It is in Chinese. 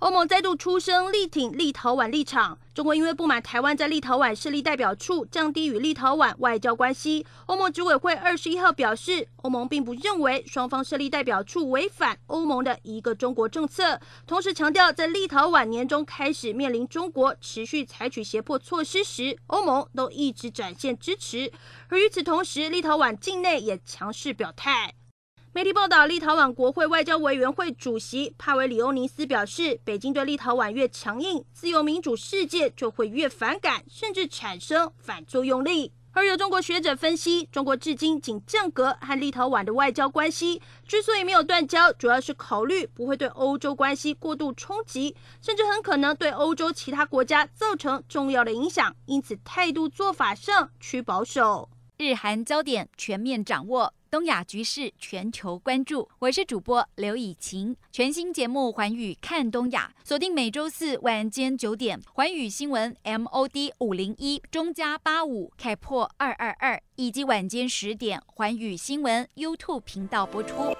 欧盟再度出声力挺立陶宛立场。中国因为不满台湾在立陶宛设立代表处，降低与立陶宛外交关系。欧盟执委会二十一号表示，欧盟并不认为双方设立代表处违反欧盟的一个中国政策。同时强调，在立陶宛年中开始面临中国持续采取胁迫措施时，欧盟都一直展现支持。而与此同时，立陶宛境内也强势表态。媒体报道，立陶宛国会外交委员会主席帕维里欧尼斯表示，北京对立陶宛越强硬，自由民主世界就会越反感，甚至产生反作用力。而有中国学者分析，中国至今仅降格和立陶宛的外交关系，之所以没有断交，主要是考虑不会对欧洲关系过度冲击，甚至很可能对欧洲其他国家造成重要的影响，因此态度做法上趋保守。日韩焦点全面掌握。东亚局势全球关注，我是主播刘以晴。全新节目《环宇看东亚》，锁定每周四晚间九点，环宇新闻 MOD 五零一中加八五开破二二二，以及晚间十点，环宇新闻 YouTube 频道播出。